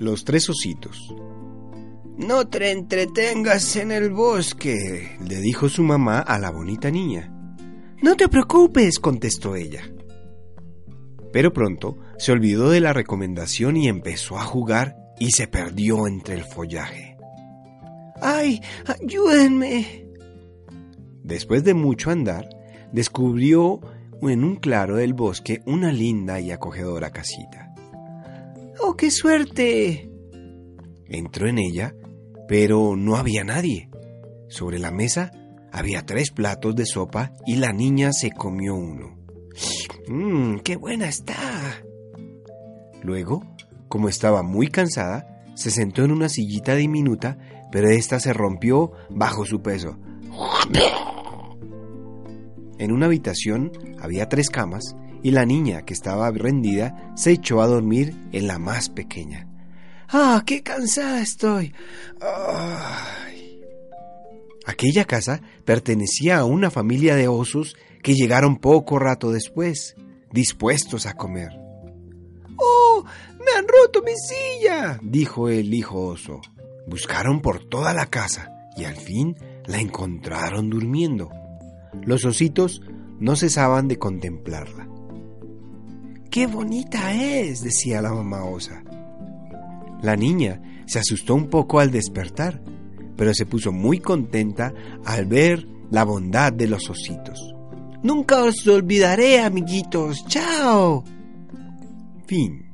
Los tres ositos. No te entretengas en el bosque, le dijo su mamá a la bonita niña. No te preocupes, contestó ella. Pero pronto se olvidó de la recomendación y empezó a jugar y se perdió entre el follaje. ¡Ay, ayúdenme! Después de mucho andar, descubrió en un claro del bosque una linda y acogedora casita. ¡Oh, qué suerte! Entró en ella, pero no había nadie. Sobre la mesa había tres platos de sopa y la niña se comió uno. ¡Mmm, qué buena está! Luego, como estaba muy cansada, se sentó en una sillita diminuta, pero ésta se rompió bajo su peso. En una habitación había tres camas y la niña que estaba rendida se echó a dormir en la más pequeña. ¡Ah, qué cansada estoy! Aquella casa pertenecía a una familia de osos que llegaron poco rato después, dispuestos a comer. ¡Oh! ¡Me han roto mi silla! dijo el hijo oso. Buscaron por toda la casa y al fin la encontraron durmiendo. Los ositos no cesaban de contemplarla. ¡Qué bonita es! decía la mamá osa. La niña se asustó un poco al despertar, pero se puso muy contenta al ver la bondad de los ositos. Nunca os olvidaré, amiguitos. ¡Chao! Fin.